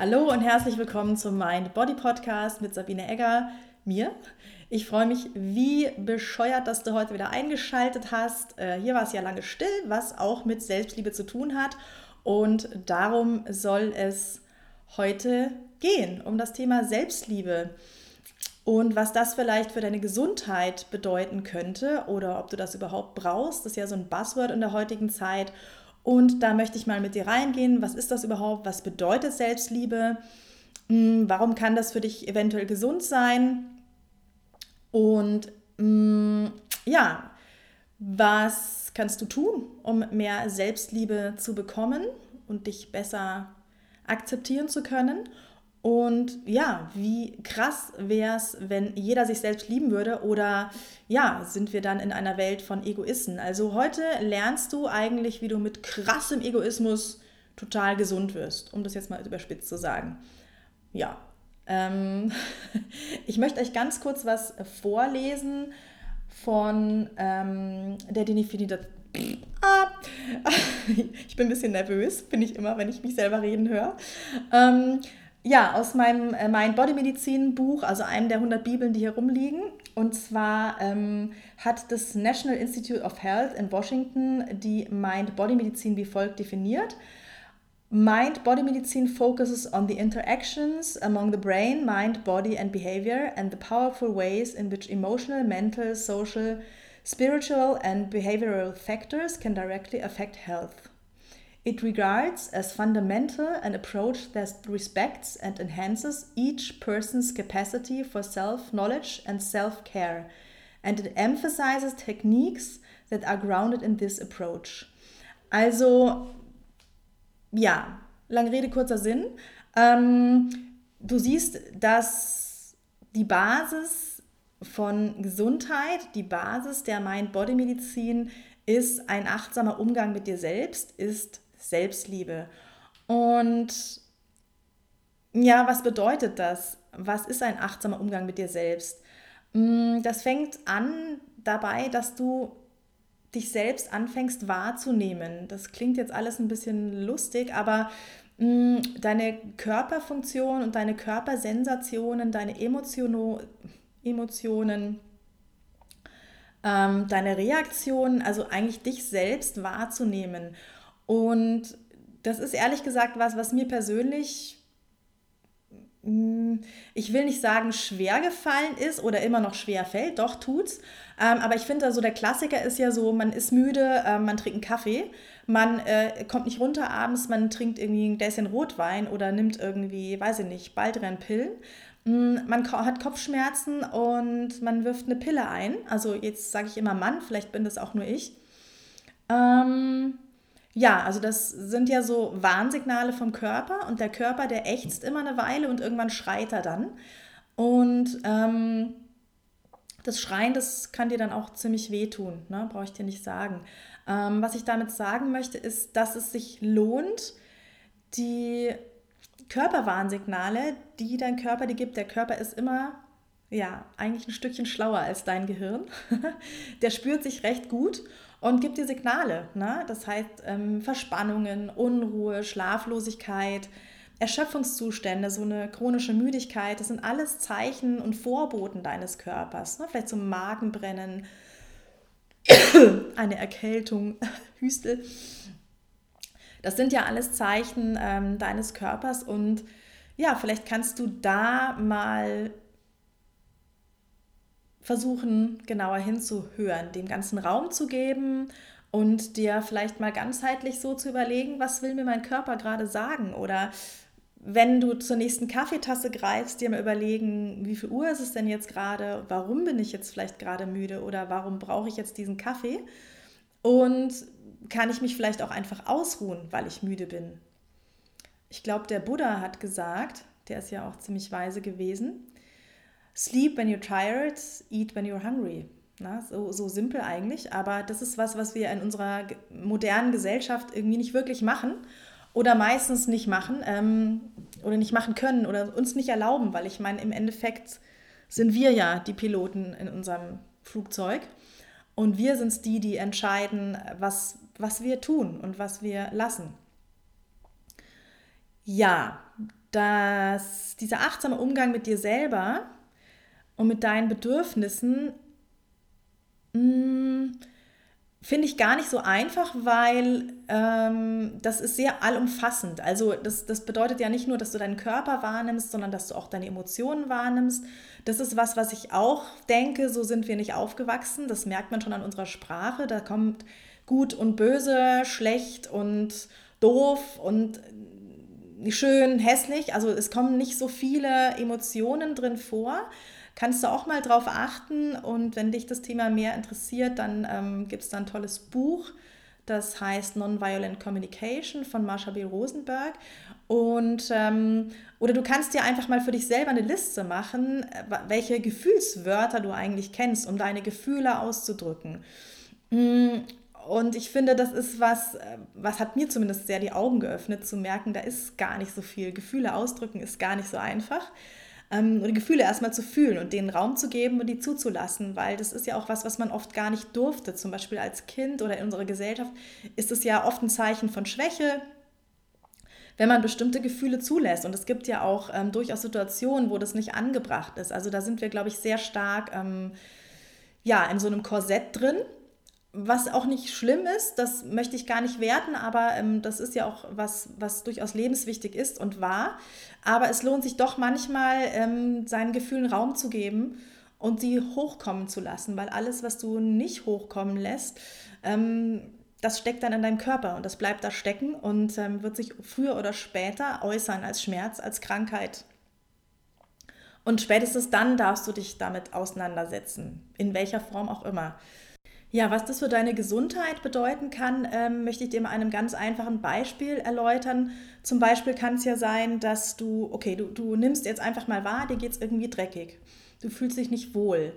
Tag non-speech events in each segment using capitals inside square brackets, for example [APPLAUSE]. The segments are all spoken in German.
Hallo und herzlich willkommen zum Mind Body Podcast mit Sabine Egger, mir. Ich freue mich wie bescheuert, dass du heute wieder eingeschaltet hast. Äh, hier war es ja lange still, was auch mit Selbstliebe zu tun hat. Und darum soll es heute gehen, um das Thema Selbstliebe. Und was das vielleicht für deine Gesundheit bedeuten könnte oder ob du das überhaupt brauchst, das ist ja so ein Buzzword in der heutigen Zeit. Und da möchte ich mal mit dir reingehen. Was ist das überhaupt? Was bedeutet Selbstliebe? Hm, warum kann das für dich eventuell gesund sein? Und hm, ja, was kannst du tun, um mehr Selbstliebe zu bekommen und dich besser akzeptieren zu können? Und ja, wie krass wäre es, wenn jeder sich selbst lieben würde oder ja, sind wir dann in einer Welt von Egoisten? Also heute lernst du eigentlich, wie du mit krassem Egoismus total gesund wirst, um das jetzt mal überspitzt zu sagen. Ja, ähm, [LAUGHS] ich möchte euch ganz kurz was vorlesen von ähm, der Definition. Ah, [LAUGHS] ich bin ein bisschen nervös, bin ich immer, wenn ich mich selber reden höre. Ähm, ja, aus meinem äh, Mind Body Medizin Buch, also einem der 100 Bibeln, die hier rumliegen. Und zwar ähm, hat das National Institute of Health in Washington die Mind Body Medizin wie folgt definiert. Mind Body Medicine focuses on the interactions among the brain, mind, body, and behavior, and the powerful ways in which emotional, mental, social, spiritual, and behavioral factors can directly affect health. It regards as fundamental an approach that respects and enhances each person's capacity for self knowledge and self care, and it emphasizes techniques that are grounded in this approach. Also, ja, lange Rede, kurzer Sinn. Ähm, du siehst, dass die Basis von Gesundheit, die Basis der Mind-Body-Medizin ist ein achtsamer Umgang mit dir selbst, ist Selbstliebe. Und ja, was bedeutet das? Was ist ein achtsamer Umgang mit dir selbst? Mm, das fängt an dabei, dass du dich selbst anfängst wahrzunehmen. Das klingt jetzt alles ein bisschen lustig, aber mm, deine Körperfunktion und deine Körpersensationen, deine Emotionen, Emotionen ähm, deine Reaktionen, also eigentlich dich selbst wahrzunehmen. Und das ist ehrlich gesagt was, was mir persönlich, hm, ich will nicht sagen, schwer gefallen ist oder immer noch schwer fällt, doch tut's. Ähm, aber ich finde, also der Klassiker ist ja so, man ist müde, äh, man trinkt einen Kaffee, man äh, kommt nicht runter abends, man trinkt irgendwie ein Gläschen Rotwein oder nimmt irgendwie, weiß ich nicht, Baldrian-Pillen. Hm, man hat Kopfschmerzen und man wirft eine Pille ein. Also jetzt sage ich immer Mann, vielleicht bin das auch nur ich. Ähm, ja, also das sind ja so Warnsignale vom Körper und der Körper, der ächzt immer eine Weile und irgendwann schreit er dann. Und ähm, das Schreien, das kann dir dann auch ziemlich wehtun, ne? brauche ich dir nicht sagen. Ähm, was ich damit sagen möchte, ist, dass es sich lohnt, die Körperwarnsignale, die dein Körper dir gibt, der Körper ist immer ja, eigentlich ein Stückchen schlauer als dein Gehirn. [LAUGHS] der spürt sich recht gut und gibt dir Signale. Ne? Das heißt ähm, Verspannungen, Unruhe, Schlaflosigkeit, Erschöpfungszustände, so eine chronische Müdigkeit, das sind alles Zeichen und Vorboten deines Körpers. Ne? Vielleicht so Magenbrennen, [COUGHS] eine Erkältung, [LAUGHS] Hüstel. Das sind ja alles Zeichen ähm, deines Körpers und ja, vielleicht kannst du da mal versuchen, genauer hinzuhören, dem ganzen Raum zu geben und dir vielleicht mal ganzheitlich so zu überlegen, was will mir mein Körper gerade sagen? Oder wenn du zur nächsten Kaffeetasse greifst, dir mal überlegen, wie viel Uhr ist es denn jetzt gerade, warum bin ich jetzt vielleicht gerade müde? Oder warum brauche ich jetzt diesen Kaffee? Und kann ich mich vielleicht auch einfach ausruhen, weil ich müde bin. Ich glaube, der Buddha hat gesagt, der ist ja auch ziemlich weise gewesen, Sleep when you're tired, eat when you're hungry. Na, so, so simpel eigentlich, aber das ist was, was wir in unserer modernen Gesellschaft irgendwie nicht wirklich machen oder meistens nicht machen ähm, oder nicht machen können oder uns nicht erlauben, weil ich meine, im Endeffekt sind wir ja die Piloten in unserem Flugzeug und wir sind es die, die entscheiden, was, was wir tun und was wir lassen. Ja, dass dieser achtsame Umgang mit dir selber und mit deinen Bedürfnissen mm, finde ich gar nicht so einfach, weil ähm, das ist sehr allumfassend. Also das, das bedeutet ja nicht nur, dass du deinen Körper wahrnimmst, sondern dass du auch deine Emotionen wahrnimmst. Das ist was, was ich auch denke, so sind wir nicht aufgewachsen. Das merkt man schon an unserer Sprache. Da kommt gut und böse, schlecht und doof und schön, hässlich. Also es kommen nicht so viele Emotionen drin vor kannst du auch mal drauf achten. Und wenn dich das Thema mehr interessiert, dann ähm, gibt es da ein tolles Buch. Das heißt Nonviolent Communication von Marsha B. Rosenberg. Und, ähm, oder du kannst dir einfach mal für dich selber eine Liste machen, äh, welche Gefühlswörter du eigentlich kennst, um deine Gefühle auszudrücken. Mm, und ich finde, das ist was, äh, was hat mir zumindest sehr die Augen geöffnet, zu merken, da ist gar nicht so viel. Gefühle ausdrücken ist gar nicht so einfach ähm, die Gefühle erstmal zu fühlen und denen Raum zu geben und die zuzulassen, weil das ist ja auch was, was man oft gar nicht durfte. Zum Beispiel als Kind oder in unserer Gesellschaft ist es ja oft ein Zeichen von Schwäche, wenn man bestimmte Gefühle zulässt. Und es gibt ja auch ähm, durchaus Situationen, wo das nicht angebracht ist. Also da sind wir, glaube ich, sehr stark ähm, ja, in so einem Korsett drin was auch nicht schlimm ist, das möchte ich gar nicht werten, aber ähm, das ist ja auch was, was durchaus lebenswichtig ist und war. Aber es lohnt sich doch manchmal, ähm, seinen Gefühlen Raum zu geben und sie hochkommen zu lassen, weil alles, was du nicht hochkommen lässt, ähm, das steckt dann in deinem Körper und das bleibt da stecken und ähm, wird sich früher oder später äußern als Schmerz, als Krankheit. Und spätestens dann darfst du dich damit auseinandersetzen, in welcher Form auch immer. Ja, was das für deine Gesundheit bedeuten kann, ähm, möchte ich dir mal einem ganz einfachen Beispiel erläutern. Zum Beispiel kann es ja sein, dass du, okay, du, du nimmst jetzt einfach mal wahr, dir geht es irgendwie dreckig. Du fühlst dich nicht wohl.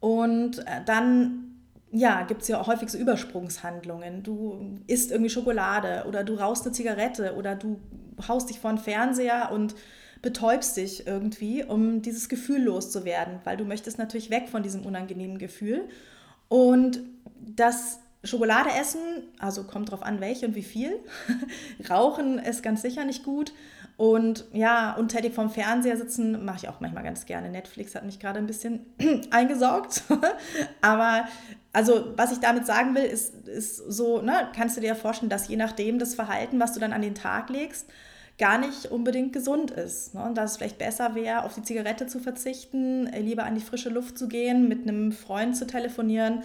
Und äh, dann ja, gibt es ja auch häufig so Übersprungshandlungen. Du isst irgendwie Schokolade oder du rauchst eine Zigarette oder du haust dich vor den Fernseher und betäubst dich irgendwie, um dieses Gefühl loszuwerden, weil du möchtest natürlich weg von diesem unangenehmen Gefühl. Und das Schokolade essen, also kommt drauf an, welche und wie viel. [LAUGHS] Rauchen ist ganz sicher nicht gut. Und ja, untätig vorm Fernseher sitzen mache ich auch manchmal ganz gerne. Netflix hat mich gerade ein bisschen [CLEARS THROAT] eingesaugt. [LAUGHS] Aber also, was ich damit sagen will, ist, ist so, ne, kannst du dir vorstellen, dass je nachdem das Verhalten, was du dann an den Tag legst, gar nicht unbedingt gesund ist. Ne? Und dass es vielleicht besser wäre, auf die Zigarette zu verzichten, lieber an die frische Luft zu gehen, mit einem Freund zu telefonieren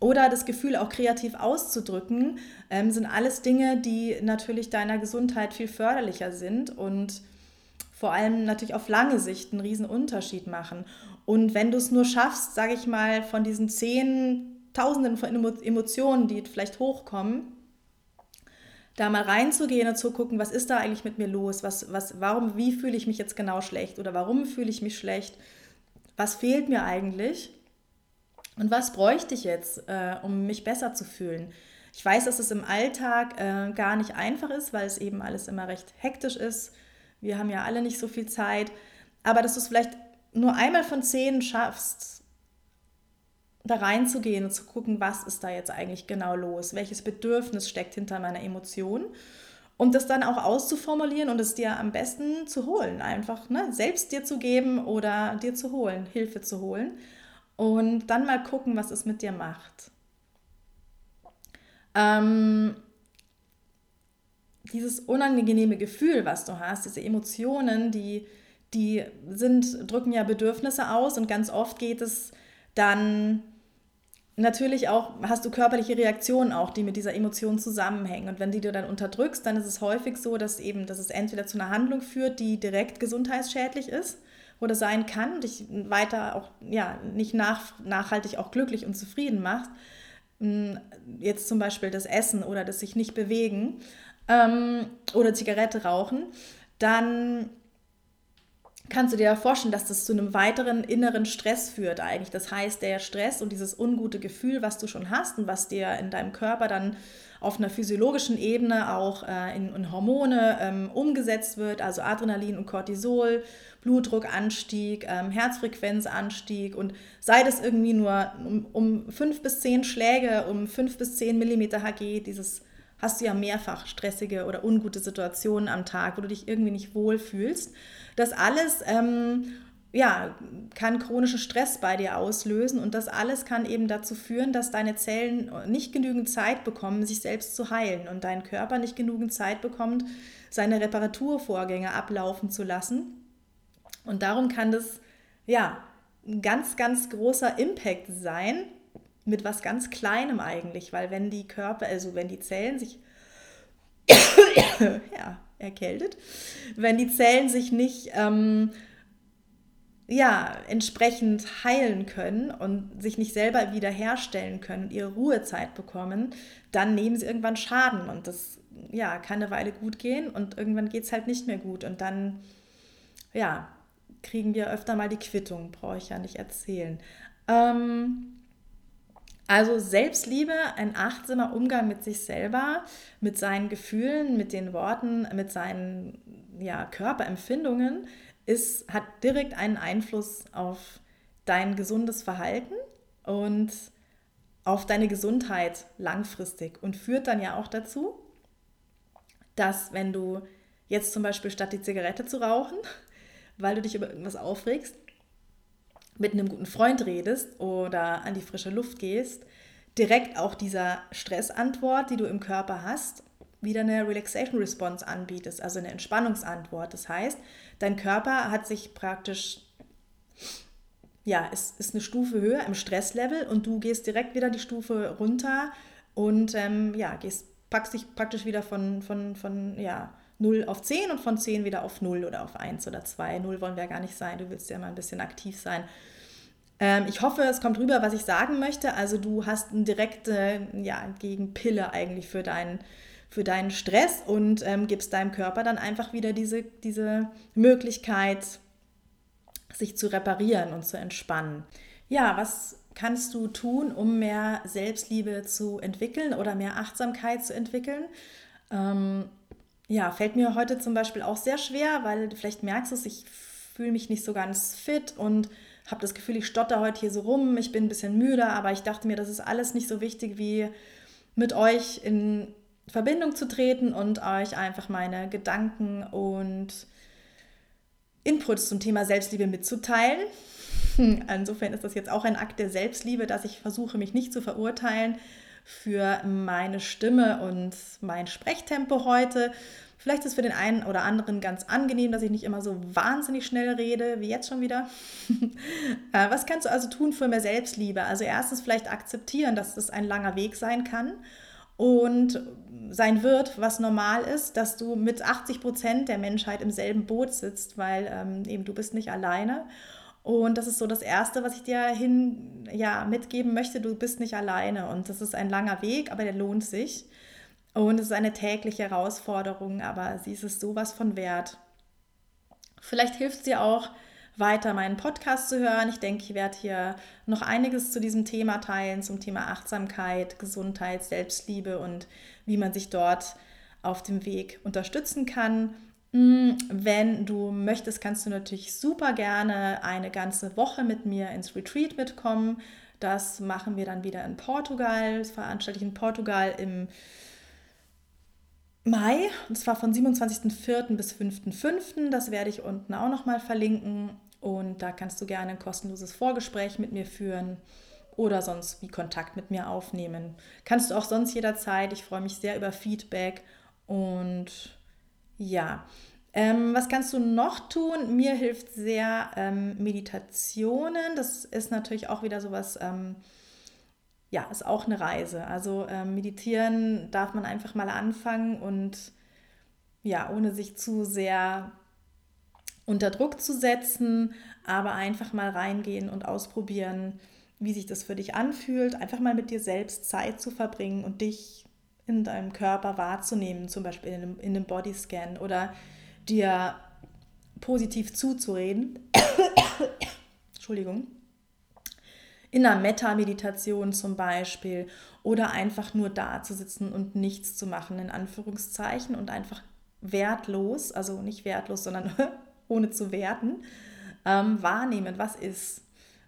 oder das Gefühl auch kreativ auszudrücken, ähm, sind alles Dinge, die natürlich deiner Gesundheit viel förderlicher sind und vor allem natürlich auf lange Sicht einen riesen Unterschied machen. Und wenn du es nur schaffst, sage ich mal, von diesen zehn Tausenden von Emotionen, die vielleicht hochkommen, da mal reinzugehen und zu gucken, was ist da eigentlich mit mir los? Was, was, warum, wie fühle ich mich jetzt genau schlecht? Oder warum fühle ich mich schlecht? Was fehlt mir eigentlich? Und was bräuchte ich jetzt, äh, um mich besser zu fühlen? Ich weiß, dass es im Alltag äh, gar nicht einfach ist, weil es eben alles immer recht hektisch ist. Wir haben ja alle nicht so viel Zeit. Aber dass du es vielleicht nur einmal von zehn schaffst, da reinzugehen und zu gucken, was ist da jetzt eigentlich genau los, welches Bedürfnis steckt hinter meiner Emotion und das dann auch auszuformulieren und es dir am besten zu holen, einfach ne? selbst dir zu geben oder dir zu holen, Hilfe zu holen und dann mal gucken, was es mit dir macht. Ähm, dieses unangenehme Gefühl, was du hast, diese Emotionen, die, die sind, drücken ja Bedürfnisse aus und ganz oft geht es dann natürlich auch hast du körperliche Reaktionen auch, die mit dieser Emotion zusammenhängen. Und wenn die du dann unterdrückst, dann ist es häufig so, dass eben, dass es entweder zu einer Handlung führt, die direkt gesundheitsschädlich ist oder sein kann, dich weiter auch ja nicht nach, nachhaltig auch glücklich und zufrieden macht. Hm, jetzt zum Beispiel das Essen oder das sich nicht bewegen ähm, oder Zigarette rauchen, dann kannst du dir ja vorstellen, dass das zu einem weiteren inneren Stress führt eigentlich. Das heißt, der Stress und dieses ungute Gefühl, was du schon hast und was dir in deinem Körper dann auf einer physiologischen Ebene auch äh, in, in, Hormone ähm, umgesetzt wird, also Adrenalin und Cortisol, Blutdruckanstieg, ähm, Herzfrequenzanstieg und sei das irgendwie nur um, um fünf bis zehn Schläge, um fünf bis zehn Millimeter Hg, dieses hast du ja mehrfach stressige oder ungute Situationen am Tag, wo du dich irgendwie nicht wohlfühlst. Das alles ähm, ja, kann chronischen Stress bei dir auslösen und das alles kann eben dazu führen, dass deine Zellen nicht genügend Zeit bekommen, sich selbst zu heilen und dein Körper nicht genügend Zeit bekommt, seine Reparaturvorgänge ablaufen zu lassen. Und darum kann das ja ein ganz, ganz großer Impact sein mit was ganz Kleinem eigentlich, weil wenn die Körper, also wenn die Zellen sich [COUGHS] ja, erkältet, wenn die Zellen sich nicht ähm, ja, entsprechend heilen können und sich nicht selber wiederherstellen können, ihre Ruhezeit bekommen, dann nehmen sie irgendwann Schaden und das ja, kann eine Weile gut gehen und irgendwann geht es halt nicht mehr gut und dann ja, kriegen wir öfter mal die Quittung, brauche ich ja nicht erzählen. Ähm, also Selbstliebe, ein achtsamer Umgang mit sich selber, mit seinen Gefühlen, mit den Worten, mit seinen ja, Körperempfindungen ist, hat direkt einen Einfluss auf dein gesundes Verhalten und auf deine Gesundheit langfristig und führt dann ja auch dazu, dass wenn du jetzt zum Beispiel statt die Zigarette zu rauchen, [LAUGHS] weil du dich über irgendwas aufregst, mit einem guten Freund redest oder an die frische Luft gehst, direkt auch dieser Stressantwort, die du im Körper hast, wieder eine Relaxation Response anbietest, also eine Entspannungsantwort. Das heißt, dein Körper hat sich praktisch, ja, es ist eine Stufe höher im Stresslevel und du gehst direkt wieder die Stufe runter und ähm, ja, gehst, packst dich praktisch wieder von, von, von ja, 0 auf 10 und von 10 wieder auf 0 oder auf 1 oder 2. 0 wollen wir ja gar nicht sein, du willst ja mal ein bisschen aktiv sein. Ähm, ich hoffe, es kommt rüber, was ich sagen möchte. Also du hast eine direkte ja, Gegenpille eigentlich für deinen für deinen Stress und ähm, gibst deinem Körper dann einfach wieder diese, diese Möglichkeit, sich zu reparieren und zu entspannen. Ja, was kannst du tun, um mehr Selbstliebe zu entwickeln oder mehr Achtsamkeit zu entwickeln? Ähm, ja, fällt mir heute zum Beispiel auch sehr schwer, weil du vielleicht merkst es, ich fühle mich nicht so ganz fit und habe das Gefühl, ich stotter heute hier so rum, ich bin ein bisschen müde, aber ich dachte mir, das ist alles nicht so wichtig wie mit euch in Verbindung zu treten und euch einfach meine Gedanken und Inputs zum Thema Selbstliebe mitzuteilen. [LAUGHS] Insofern ist das jetzt auch ein Akt der Selbstliebe, dass ich versuche, mich nicht zu verurteilen für meine Stimme und mein Sprechtempo heute. Vielleicht ist es für den einen oder anderen ganz angenehm, dass ich nicht immer so wahnsinnig schnell rede, wie jetzt schon wieder. [LAUGHS] Äh, was kannst du also tun für mehr Selbstliebe? Also erstens vielleicht akzeptieren, dass es ein langer Weg sein kann und sein wird, was normal ist, dass du mit 80 Prozent der Menschheit im selben Boot sitzt, weil ähm, eben du bist nicht alleine. Und das ist so das Erste, was ich dir hin, ja, mitgeben möchte. Du bist nicht alleine und das ist ein langer Weg, aber der lohnt sich. Und es ist eine tägliche Herausforderung, aber sie ist es sowas von wert. Vielleicht hilft sie auch, weiter meinen Podcast zu hören. Ich denke, ich werde hier noch einiges zu diesem Thema teilen, zum Thema Achtsamkeit, Gesundheit, Selbstliebe und wie man sich dort auf dem Weg unterstützen kann. Mm, wenn du möchtest, kannst du natürlich super gerne eine ganze Woche mit mir ins Retreat mitkommen. Das machen wir dann wieder in Portugal. Das veranstalte ich in Portugal im Mai, und zwar von 27.04. bis 5.05. Das werde ich unten auch nochmal verlinken. Und da kannst du gerne ein kostenloses Vorgespräch mit mir führen oder sonst wie Kontakt mit mir aufnehmen. Kannst du auch sonst jederzeit. Ich freue mich sehr über Feedback. Und ja, ähm, was kannst du noch tun? Mir hilft sehr ähm, Meditationen. Das ist natürlich auch wieder sowas, ähm, ja, ist auch eine Reise. Also ähm, meditieren darf man einfach mal anfangen und ja, ohne sich zu sehr unter Druck zu setzen, aber einfach mal reingehen und ausprobieren, wie sich das für dich anfühlt, einfach mal mit dir selbst Zeit zu verbringen und dich in deinem Körper wahrzunehmen, zum Beispiel in einem, in einem Bodyscan oder dir positiv zuzureden. [COUGHS] Entschuldigung. In einer Metta-Meditation zum Beispiel oder einfach nur da zu sitzen und nichts zu machen, in Anführungszeichen, und einfach wertlos, also nicht wertlos, sondern [LAUGHS] ohne zu werten, ähm, wahrnehmen, was ist.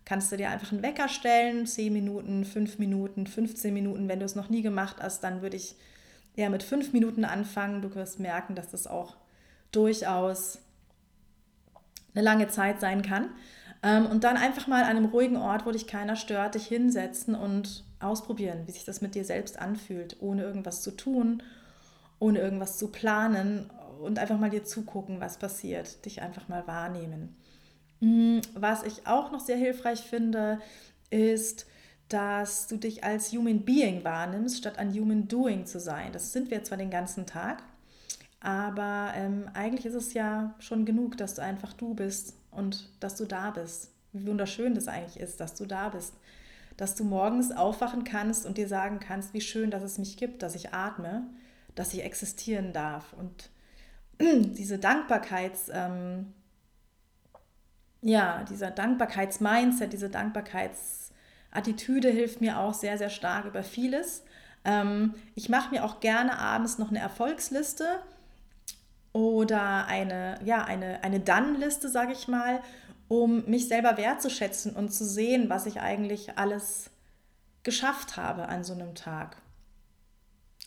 Kannst du dir einfach einen Wecker stellen, 10 Minuten, 5 Minuten, 15 Minuten. Wenn du es noch nie gemacht hast, dann würde ich eher mit fünf Minuten anfangen. Du wirst merken, dass das auch durchaus eine lange Zeit sein kann. Ähm, und dann einfach mal an einem ruhigen Ort, wo dich keiner stört, dich hinsetzen und ausprobieren, wie sich das mit dir selbst anfühlt, ohne irgendwas zu tun, ohne irgendwas zu planen und einfach mal dir zugucken, was passiert, dich einfach mal wahrnehmen. Mm, was ich auch noch sehr hilfreich finde, ist, dass du dich als Human Being wahrnimmst, statt ein Human Doing zu sein. Das sind wir zwar den ganzen Tag, aber ähm, eigentlich ist es ja schon genug, dass du einfach du bist und dass du da bist. Wie wunderschön das eigentlich ist, dass du da bist. Dass du morgens aufwachen kannst und dir sagen kannst, wie schön, dass es mich gibt, dass ich atme, dass ich existieren darf. Und [CLEARS THROAT] diese Dankbarkeits, ähm, ja, dieser Dankbarkeitsmindset, diese Dankbarkeitsattitüde hilft mir auch sehr, sehr stark über vieles. Ähm, ich mache mir auch gerne abends noch eine Erfolgsliste oder eine, ja, eine, eine Dann-Liste, sage ich mal, um mich selber wertzuschätzen und zu sehen, was ich eigentlich alles geschafft habe an so einem Tag.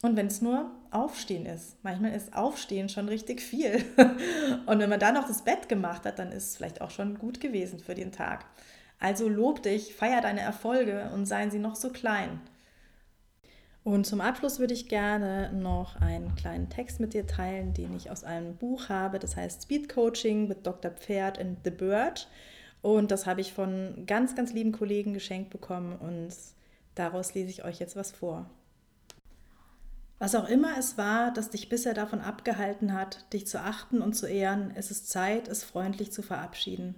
Und wenn es nur Aufstehen ist. Manchmal ist Aufstehen schon richtig viel. [LAUGHS] Und wenn man dann noch das Bett gemacht hat, dann ist es vielleicht auch schon gut gewesen für den Tag. Also lob dich, feier deine Erfolge und seien sie noch so klein. Und zum Abschluss würde ich gerne noch einen kleinen Text mit dir teilen, den ich aus einem Buch habe. Das heißt Speed Coaching mit Dr. Pferd and the Bird. Und das habe ich von ganz, ganz lieben Kollegen geschenkt bekommen und daraus lese ich euch jetzt was vor. Was auch immer es war, das dich bisher davon abgehalten hat, dich zu achten und zu ehren, es ist Zeit, es freundlich zu verabschieden.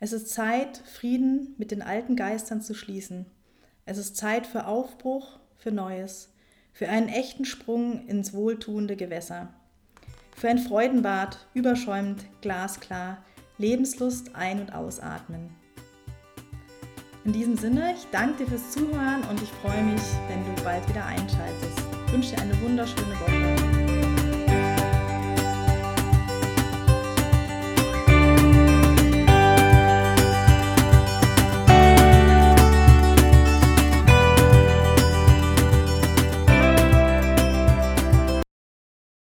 Es ist Zeit, Frieden mit den alten Geistern zu schließen. Es ist Zeit für Aufbruch für Neues, für einen echten Sprung ins wohltuende Gewässer, für ein Freudenbad, überschäumend, glasklar, Lebenslust ein- und ausatmen. In diesem Sinne, ich danke dir fürs Zuhören und ich freue mich, wenn du bald wieder einschaltest. Ich wünsche dir eine wunderschöne Woche.